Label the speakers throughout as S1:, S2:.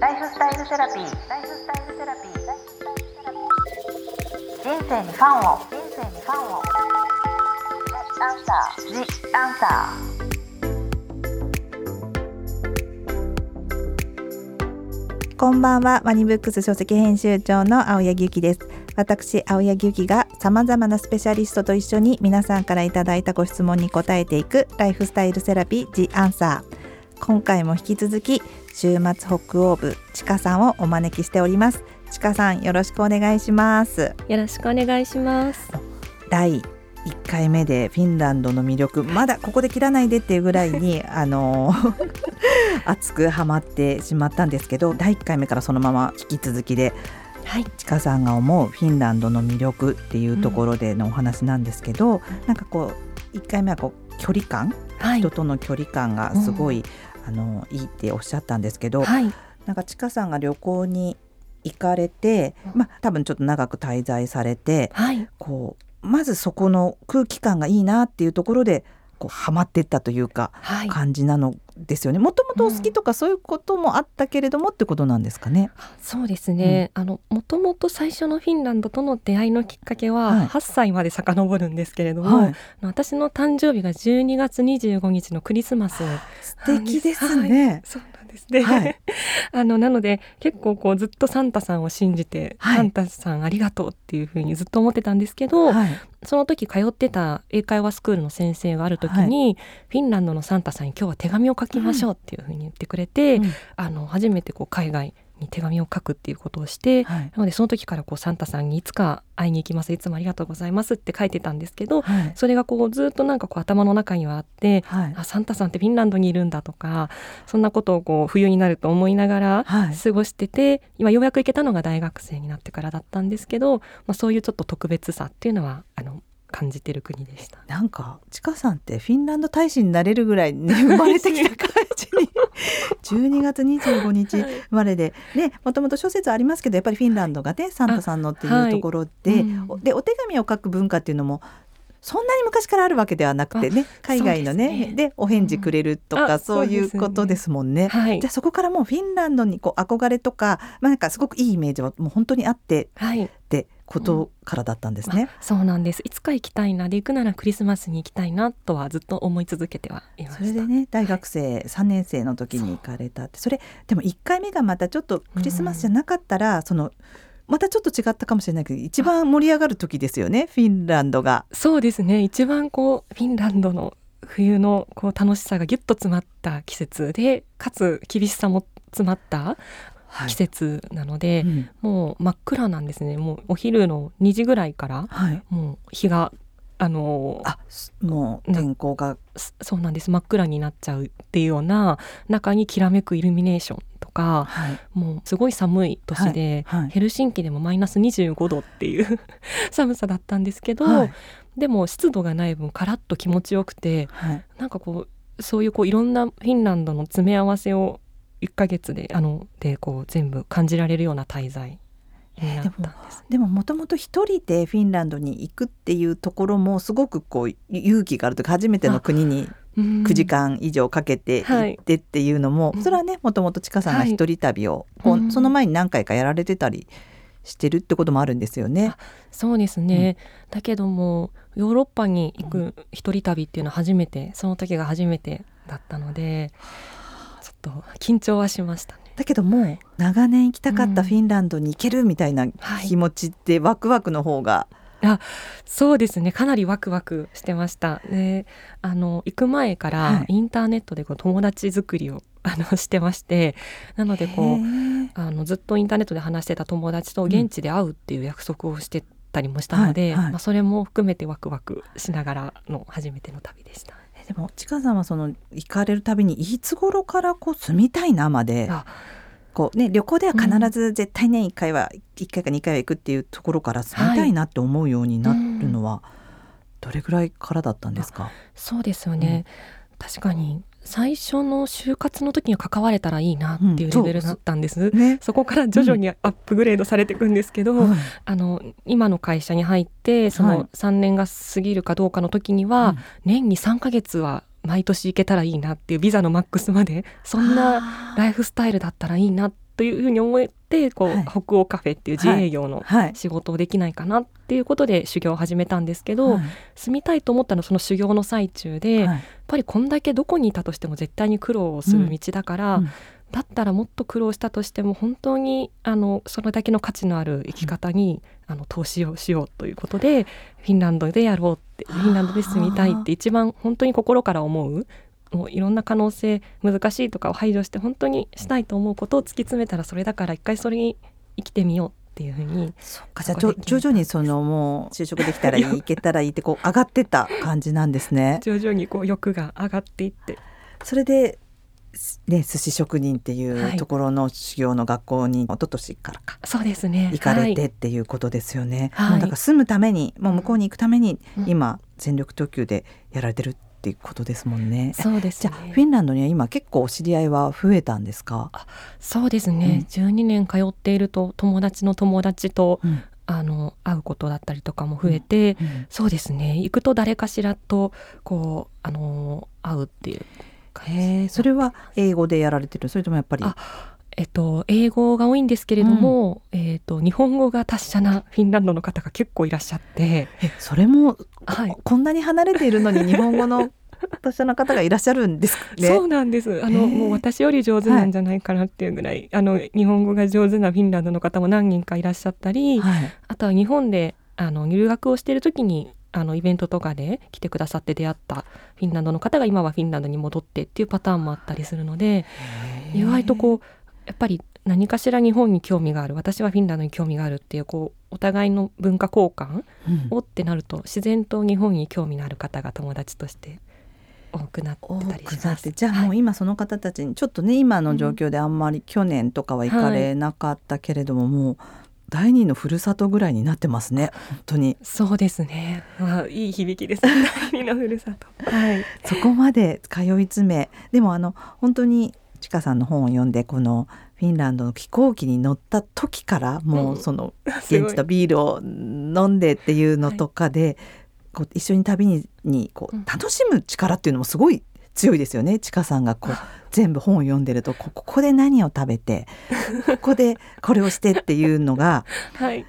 S1: ライフスタイルセラピー。ライフスタイルセラピー。人生にファンを。人生にファンを。アンサー。ジアンサ
S2: ー。こんばんはワニブックス書籍編集長の青柳ゆきです私青柳ゆきがさまざまなスペシャリストと一緒に皆さんからいただいたご質問に答えていくライフスタイルセラピージアンサー今回も引き続き週末北欧部ちかさんをお招きしております。ちかさんよろしくお願いします。
S3: よろしくお願いします。
S2: 第1回目でフィンランドの魅力。まだここで切らないでっていうぐらいに あの 熱くハマってしまったんですけど第1回目からそのまま引き続きではい、ちかさんが思うフィンランドの魅力っていうところでのお話なんですけど、うん、なんかこう1回目はこう距離感、はい、人との距離感がすごい、あのいいっておっしゃったんですけど、はい、なんかちかさんが旅行に行かれて、まあ、多分ちょっと長く滞在されて、はい、こうまずそこの空気感がいいなっていうところでこうハマっていったというか、はい、感じなのですよね。もともとお好きとかそういうこともあったけれども、うん、ってことなんですかね。
S3: そうですね。うん、あのもともと最初のフィンランドとの出会いのきっかけは、はい、8歳まで遡るんですけれども、はい、私の誕生日が12月25日のクリスマス。
S2: 素敵ですね。
S3: はい、ですね、はい、あのなので結構こうずっとサンタさんを信じて、はい、サンタさんありがとうっていうふうにずっと思ってたんですけど、はい、その時通ってた英会話スクールの先生がある時に、フィンランドのサンタさんに今日は手紙を書きましょうっていうふうに言ってくれて、うん、あの初めてこう海外に手紙を書くっていうことをして、はい、なのでその時からこうサンタさんにいつか会いに行きますいつもありがとうございますって書いてたんですけど、はい、それがこうずっとなんかこう頭の中にはあって、はい、あサンタさんってフィンランドにいるんだとかそんなことをこう冬になると思いながら過ごしてて、今ようやく行けたのが大学生になってからだったんですけど、まあ、そういうちょっと特別さっていうのはあの感じてる国でした。
S2: なんかちかさんってフィンランド大使になれるぐらい、ね、生まれてきた感じに。12月25日生まれで。ねもともと諸説ありますけどやっぱりフィンランドがねサンタさんのっていうところではいうん、でお手紙を書く文化っていうのもそんなに昔からあるわけではなくてね海外のねで、ね、お返事くれるとか、うん、そういうことですもんね。はい、じゃあそこからもうフィンランドにこう憧れとか、まあ、なんかすごくいいイメージはもう本当にあって、はい、でことからだったんですね、うん、
S3: そうなんです。いつか行きたいなで行くならクリスマスに行きたいなとはずっと思い続けてはいまし
S2: それでね大学生3年生の時に行かれたって。それでも1回目がまたちょっとクリスマスじゃなかったら、うん、そのまたちょっと違ったかもしれないけど一番盛り上がる時ですよねフィンランドが。
S3: そうですね。一番こうフィンランドの冬のこう楽しさがぎゅっと詰まった季節でかつ厳しさも詰まった季節なので、はいうん、もう真っ暗なんですね。もうお昼の2時ぐらいから、はい、もう日があの
S2: あもう天候が。
S3: そうなんです。真っ暗になっちゃうっていうような中にきらめくイルミネーションとか、はい、もうすごい寒い年で、はい。はい、ヘルシンキでもマイナス25度っていう 寒さだったんですけど、でも湿度がない分カラッと気持ちよくて、はい、なんかこうそういうこういろんなフィンランドの詰め合わせを1ヶ月であのでこう全部感じられるような滞在
S2: でももともと一人でフィンランドに行くっていうところもすごくこう勇気があるというか初めての国に9時間以上かけて行ってっていうのも、はい、それはねもともとちかさんが一人旅を、はい、その前に何回かやられてたりしてるってこともあるんですよね。
S3: そうですね、うん、だけどもヨーロッパに行く一人旅っていうのは初めてその時が初めてだったので。と緊張はしましたね。
S2: だけども長年行きたかったフィンランドに行けるみたいな気持ちってワクワクの方が、
S3: あそうですね。かなりワクワクしてました。であの行く前からインターネットでこう友達作りを あのしてまして。なのでこうあのずっとインターネットで話してた友達と現地で会うっていう約束をしてたりもしたので、うんはいはい、まあ、それも含めてワクワクしながらの初めての旅でした。
S2: でもちかさんはその行かれるたびにいつ頃からこう住みたいなまでこうね旅行では必ず絶対年1回は1回か2回は行くっていうところから住みたいなって思うようになるのはどれぐらいからだったんですか、
S3: そうですよね、うん、確かに最初の就活の時に関われたらいいなっていうレベルだったんです、うんそね、そこから徐々にアップグレードされていくんですけど、うん、あの今の会社に入ってその3年が過ぎるかどうかの時には、年に3ヶ月は毎年行けたらいいなっていうビザのマックスまでそんなライフスタイルだったらいいなっというふうに思ってこう、
S2: はい。
S3: 北欧カフェっていう自営業の
S2: はい。
S3: 仕事をできないかなっていうことで修行を始めたんですけど、
S2: はい。
S3: 住みたいと思ったのはその修行の最中で、
S2: はい
S3: ぱりこんだけどこにいたとしても絶対に苦労をする道だから、
S2: うん。
S3: だったらもっと苦労したとしても本当にあのそれだけの価値のある生き方に、あの投資をしようということでフィンランドでやろうってフィンランドで住みたいって一番本当に心から思うもういろんな可能性難しいとかを排除して本当にしたいと思うことを突き詰めたらそれだから一回それに生きてみようっていうふうに
S2: そっかじゃあ徐々にそのもう就職できたらいい行けたらいいってこう上がってった感じなんですね。
S3: 徐々にこう欲が上がっていって
S2: それでね寿司職人ってい
S3: はい。
S2: うところの修行の学校に一昨年からか
S3: そうですね。
S2: 行かれて
S3: はい
S2: っていうことですよね。
S3: はい。
S2: もうだから住むためにもう向こうに行くために
S3: うん。
S2: 今全力投球でやられてるっていうことですもんね。
S3: そうですね。
S2: じゃあフィンランドには今結構お知り合いは増えたんですか？
S3: そうですね、12年通っていると友達の友達と
S2: うん。
S3: あの会うことだったりとかも増えて、
S2: うん。
S3: そうですね。行くと誰かしらとこうあの会うっていう
S2: へえそれは英語でやられてる？それともやっぱり？
S3: あえっと、英語が多いんですけれども、えっと、日本語が達者なフィンランドの方が結構いらっしゃって、
S2: えそれも、
S3: はい。
S2: ここんなに離れているのに日本語の達者な方がいらっしゃるんです ね。
S3: そうなんです。あのもう私より上手なんじゃないかなっていうぐらい、あの日本語が上手なフィンランドの方も何人かいらっしゃったり、
S2: はい。
S3: あとは日本であの留学をしている時にあのイベントとかで来てくださって出会ったフィンランドの方が今はフィンランドに戻ってっていうパターンもあったりするので意外とこうやっぱり何かしら日本に興味がある私はフィンランドに興味があるっていうこうお互いの文化交換
S2: うん。
S3: をってなると自然と日本に興味のある方が友達として多くなって
S2: 多
S3: たりします。
S2: じゃあもう今その方たちにちょっとね今の状況であんまり去年とかは行かれなかったけれども、もう第二のふるさとぐらいになってますね本当に
S3: そうですね。まあいい響きです。第二のふるさと。はい。
S2: そこまで通い詰めでもあの本当にちかさんの本を読んでこのフィンランドの飛行機に乗った時からもうその 現地のビールを飲んでっていうのとかで、こう一緒に旅ににこう
S3: うん
S2: 楽しむ力っていうのもすごい強いですよね。ちかさんがこう全部本を読んでるとこここで何を食べて ここでこれをしてっていうのが
S3: はい。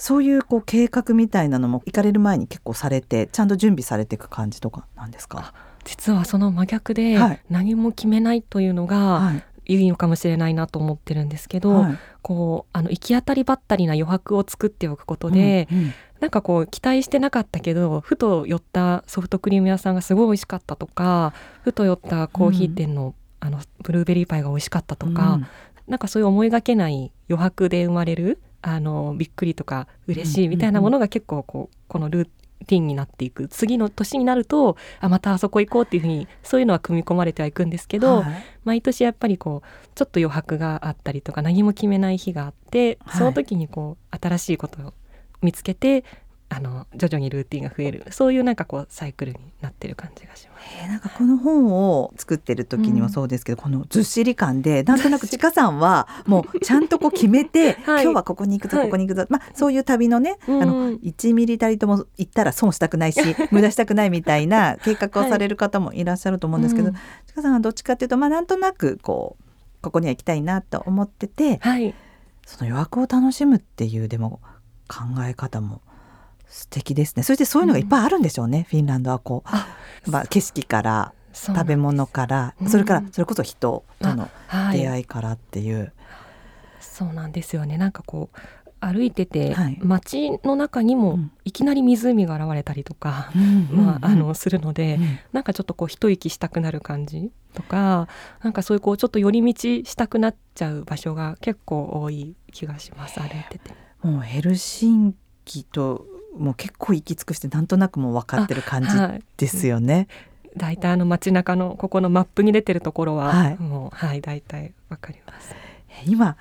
S2: そういうこう計画みたいなのも行かれる前に結構されてちゃんと準備されていく感じとかなんですか？
S3: 実はその真逆で、
S2: はい
S3: 何も決めないというのが
S2: はい
S3: いいのかもしれないなと思ってるんですけど、
S2: はい。
S3: こうあの行き当たりばったりな余白を作っておくことで、
S2: うんうん。
S3: なんかこう期待してなかったけどふと寄ったソフトクリーム屋さんがすごい美味しかったとかふと寄ったコーヒー店の,、あのブルーベリーパイが美味しかったとか、
S2: うん。
S3: なんかそういう思いがけない余白で生まれるあのびっくりとか嬉しいみたいなものが結構こうこのルーティンになっていく。次の年になるとあまたあそこ行こうっていうふうにそういうのは組み込まれてはいくんですけど、
S2: はい。
S3: 毎年やっぱりこうちょっと余白があったりとか何も決めない日があって、
S2: はい。
S3: その時にこう新しいことを見つけてあの徐々にルーティンが増えるそういうなんかこうサイクルになってる感じがします。
S2: えーなんかこの本を作ってる時にもそうですけど、このずっしり感で なんとなくちかさんはもうちゃんとこう決めて、
S3: はい。
S2: 今日はここに行くぞ
S3: はい。
S2: ここに行くぞ、まあそういう旅のね、
S3: うん。
S2: あの1ミリたりとも行ったら損したくないし 無駄したくないみたいな計画をされる方もいらっしゃると思うんですけど、
S3: うん
S2: ちかさんはどっちかっていうとまあなんとなくこうここには行きたいなと思ってて
S3: はい。
S2: その余白を楽しむっていうでも考え方も素敵ですね。そしてそういうのがいっぱいあるんでしょうね、フィンランドはこ
S3: あ
S2: う、まあ、景色から食べ物から、
S3: うん。
S2: それからそれこそ人との
S3: はい。
S2: 出会いからっていう、
S3: そうなんですよね。なんかこう歩いてて、
S2: はい。
S3: 街の中にも
S2: うん。
S3: いきなり湖が現れたりとか、まあ、あのするので、
S2: うん。
S3: なんかちょっとこう一息したくなる感じとかなんかそういうこうちょっと寄り道したくなっちゃう場所が結構多い気がします。歩いてて。
S2: もうヘルシンキともう結構行き尽くしてなんとなくもう分かってる感じ
S3: はい、
S2: ですよね。
S3: 大体あの街中のここのマップに出てるところは、
S2: はい。
S3: もうはい大体わかります。
S2: 今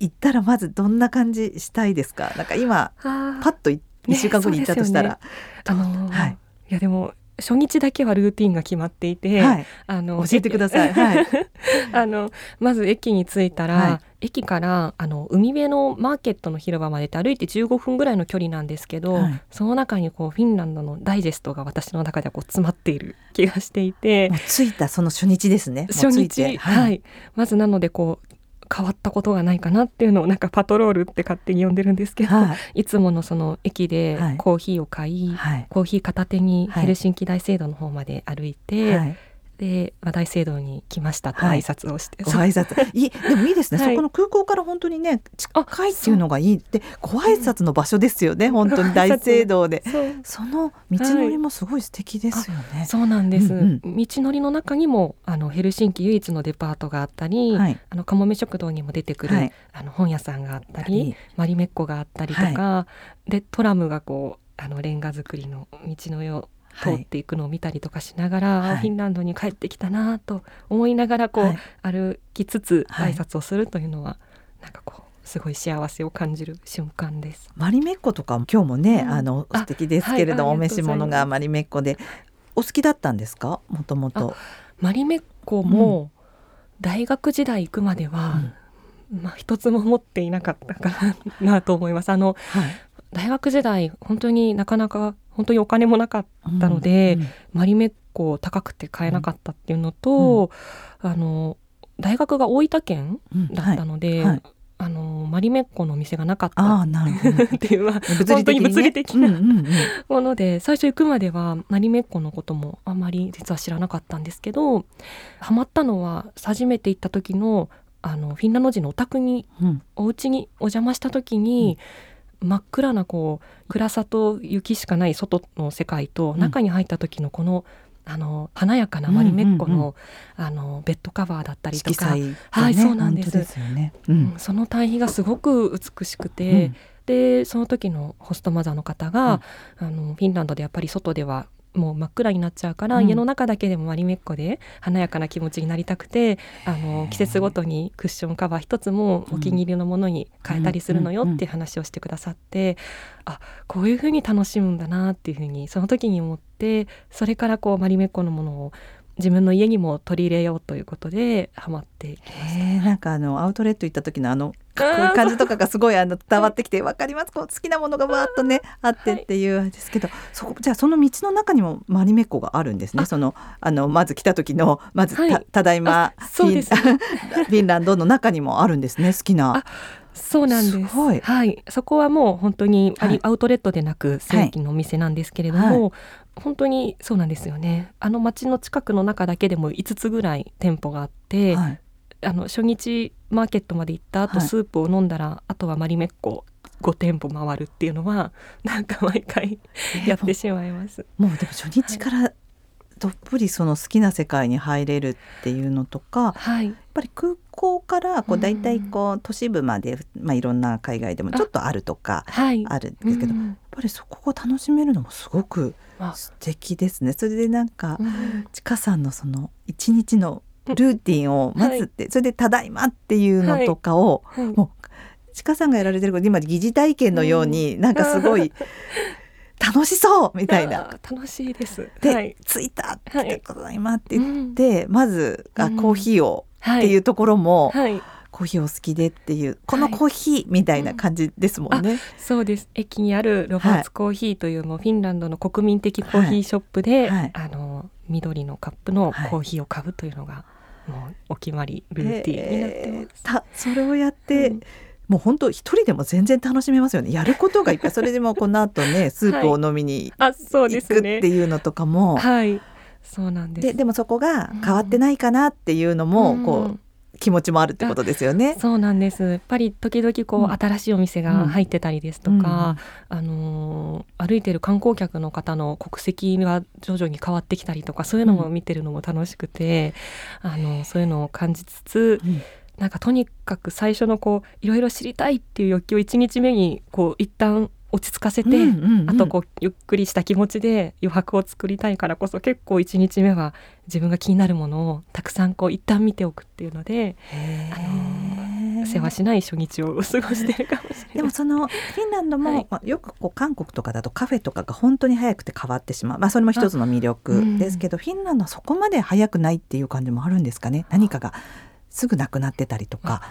S2: 行ったらまずどんな感じしたいですか？なんか今パッと1週間後に行ったとしたら、
S3: あのー
S2: はい。
S3: いやでも初日だけはルーティンが決まっていて、
S2: はい、
S3: あの
S2: 教えてください。はい、
S3: あのまず駅に着いたら、
S2: はい。
S3: 駅からあの海辺のマーケットの広場までって歩いて15分ぐらいの距離なんですけど、
S2: はい。
S3: その中にこうフィンランドのダイジェストが私の中ではこう詰まっている気がしていて。
S2: 着いたその初日ですね。
S3: 初日、はい。まずなのでこう変わったことがないかなっていうのをなんかパトロールって勝手に呼んでるんですけど、はい、いつものその駅でコーヒーを買い、はい、コーヒー片手にヘルシンキ大聖堂の方まで歩いて、はいで話題聖堂に来ました。と挨拶をして、
S2: はい、ご挨拶。いい。でもいいですね、はい、そこの空港から本当にね近いっていうのがいい。でご挨拶の場所ですよね、うん、本当に大聖堂で。その道のりもすごい素敵ですよね、
S3: はい、そうなんです、うんうん、道のりの中にもあのヘルシンキ唯一のデパートがあったり、はい、あのかもめ食堂にも出てくる、あの本屋さんがあったりマリメッコがあったりとか、でトラムがこうあのレンガ造りの道のよ通っていくのを見たりとかしながら、はい、フィンランドに帰ってきたなと思いながらこう、はい、歩きつつ挨拶をするというのは、はい、なんかこうすごい幸せを感じる瞬間です。
S2: マリメッコとか今日もね、うん、あの素敵ですけれども、お召し物がマリメッコで。お好きだったんですか？もともと。
S3: マリメッコも大学時代行くまでは、うん、まあ一つも持っていなかったかな と思います。あの、大学時代本当になかなか本当にお金もなかったので、うんうん、マリメッコ高くて買えなかったっていうのと、うん、あの大学が大分県だったので、はいはい、あのマリメッコのお店がなかった っていうは本当に物理的なもので最初行くまではマリメッコのこともあまり実は知らなかったんですけどハマったのは初めて行った時のあのフィンランド人のお宅に、うん、お家にお邪魔した時に、うん真っ暗なこう暗さと雪しかない外の世界と、中に入った時のこのあの華やかなマリメッコのうんうんうん、あのベッドカバーだったりとか、
S2: ね、
S3: はいそうなんです。
S2: ね、
S3: うん、その対比がすごく美しくて、うん、でその時のホストマザーの方が、うん、あのフィンランドでやっぱり外ではもう真っ暗になっちゃうから、うん、家の中だけでもマリメッコで華やかな気持ちになりたくてあの季節ごとにクッションカバー一つもお気に入りのものに変えたりするのよっていう話をしてくださって、うん、あこういうふうに楽しむんだなっていうふうにその時に思ってそれからこうマリメッコのものを自分の家にも取り入れようということでハマってきました。
S2: なんかあのアウトレット行った時のあの感じとかがすごいあの伝わってきてわかります。こう好きなものがわーっとねあってっていうですけど、そこじゃあその道の中にもマリメッコがあるんですね。そのあのまず来た時のまずたはい、ただいま フィンランドの中にもあるんですね好きな。
S3: そうなんです。はい、そこはもう本当にアウトレットでなく正規のお店なんですけれども、はい、本当にそうなんですよね。あの町の近くの中だけでも5つぐらい店舗があって、はい、あの初日マーケットまで行った後、スープを飲んだらあとはマリメッコ5店舗回るっていうのは なんか毎回やってしまいます。
S2: もうでも初日からどっぷりその好きな世界に入れるっていうのとか、はい、やっぱり空港からこう大体こう都市部まで、まあ、いろんな海外でもちょっとあるとかあるんですけど、やっぱりそこを楽しめるのもすごく素敵ですね。それでなんか、ちかさんのその一日のルーティンを待つって、はい、それで「ただいま」っていうのとかを、はい。はい、もうちかさんがやられてること今疑似体験のように、うん、なんかすごい 楽しそうみたいな。
S3: 楽しいです。
S2: で、はい、着いたってただいまって言って、うん、まずあコーヒーをっていうところも、はい、コーヒーを好きでっていうこのコーヒーみたいな感じですもんね。はいうん、
S3: そうです。駅にあるロバーツコーヒーという、もうフィンランドの国民的コーヒーショップで、あの緑のカップのコーヒーを買うというのが、もうお決まりルーティンになってます。
S2: たそれをやって、うんもう本当一人でも全然楽しめますよね。やることがいっぱい。それでもこの後ね、スープを飲みに行くっていうのとかも。
S3: はい、そうなんです。
S2: で、でもそこが変わってないかなっていうのも、こう。気持ちもあるってことですよね。
S3: そうなんです。やっぱり時々こう、うん、新しいお店が入ってたりですとか、うん、あの歩いてる観光客の方の国籍が徐々に変わってきたりとか、そういうのも見てるのも楽しくて、うん、あのそういうのを感じつつ。なんかとにかく最初のこういろいろ知りたいっていう欲求を1日目にこう一旦落ち着かせて、うんうんうん、あとこうゆっくりした気持ちで余白を作りたいからこそ結構1日目は自分が気になるものをたくさんこう一旦見ておくっていうのであの世話しない初日を過ごしてるかもしれない。
S2: でもそのフィンランドも、はい、まあ、よくこう韓国とかだとカフェとかが本当に早くて変わってしまう、まあ、それも一つの魅力ですけど、うん、フィンランドはそこまで早くないっていう感じもあるんですかね。何かがすぐなくなってたりとか。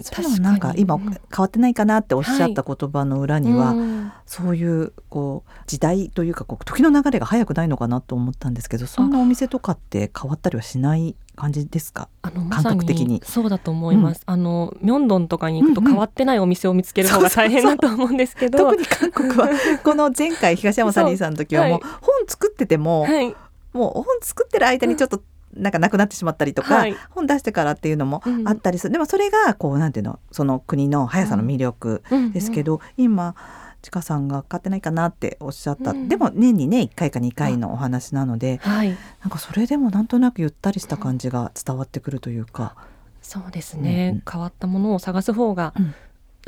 S2: それもなんか今変わってないかなっておっしゃった言葉の裏に。は、はいそういうこう時代というかこう時の流れが早くないのかなと思ったん。ですけどそんなお店とかって変わったりはしない感じですか
S3: あの感覚的に。そうだと思います、うん、あのミョンドンとかに行くと変わってないお店を見つける方が大変だと思うんですけど。
S2: 特に韓国はこの前回東山サニーさんの時はもう本作ってても、はい、もう本作ってる間にちょっと、なんかなくなってしまったりとか、はい、本出してからっていうのもあったりする、うん、でもそれがこうなんていうのその国の速さの魅力ですけど、うん。うんうん、今ちかさんが買ってないかなっておっしゃった、うん、でも年にね1回か2回のお話なので、はい、なんかそれでもなんとなくゆったりした感じが伝わってくるというか。
S3: そうですね、うん、変わったものを探す方が、うん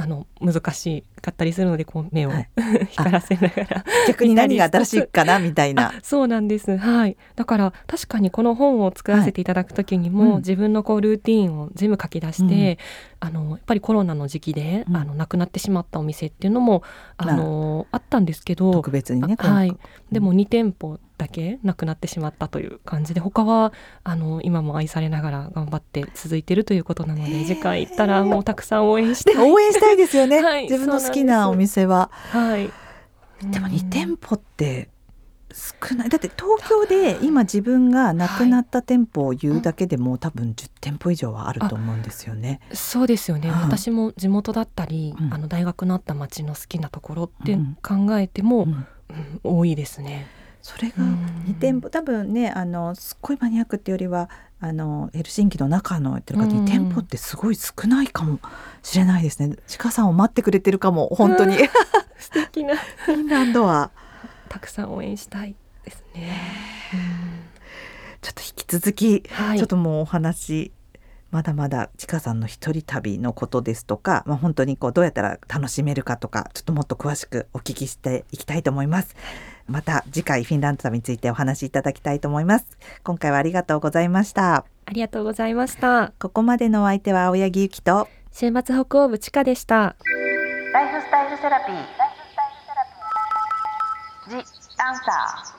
S3: あの難しかったりするのでこう目を、はい、光らせながら。
S2: 逆に何が新しいかなみたいな。
S3: そうなんです。はい。だから確かにこの本を作らせていただく時にも、はいうん、自分のこうルーティンを全部書き出して、うん、あのやっぱりコロナの時期で、うん、あの亡くなってしまったお店っていうのもあの、あったんですけど
S2: 特別にね
S3: はい。でも2店舗だけなくなってしまったという感じで他はあの今も愛されながら頑張って続いてるということなので次回行ったらもうたくさん応援して
S2: 応援したいですよね、はい、自分の好きなお店は。はい、でも2店舗って少ない。だって東京で今自分がなくなった店舗を言うだけでも、はい、多分10店舗以上はあると思うんですよね。
S3: そうですよね、うん、私も地元だったり、うん、あの大学のあった町の好きなところって考えても、うん、多いですね。
S2: それが2店舗多分ねあのすっごいマニアックっていうよりはあのヘルシンキの中のっていうか2店舗ってすごい少ないかもしれないですね。ちかさんを待ってくれてるかも本当に。
S3: 素敵な。
S2: フィンランドは。
S3: たくさん応援したいですね。
S2: ちょっと引き続き、はい、ちょっともうお話まだまだちかさんの一人旅のことですとか、まあ、本当にこうどうやったら楽しめるかとかちょっともっと詳しくお聞きしていきたいと思います。また次回フィンランド旅についてお話しいただきたいと思います。今回はありがとうございました。
S3: ありがとうございました。
S2: ここまでのお相手は青柳ゆきと
S3: 週末北欧部ちかでした。
S1: ライフスタイルセラピー。ライフスタイルセラピー。ジ・アンサー。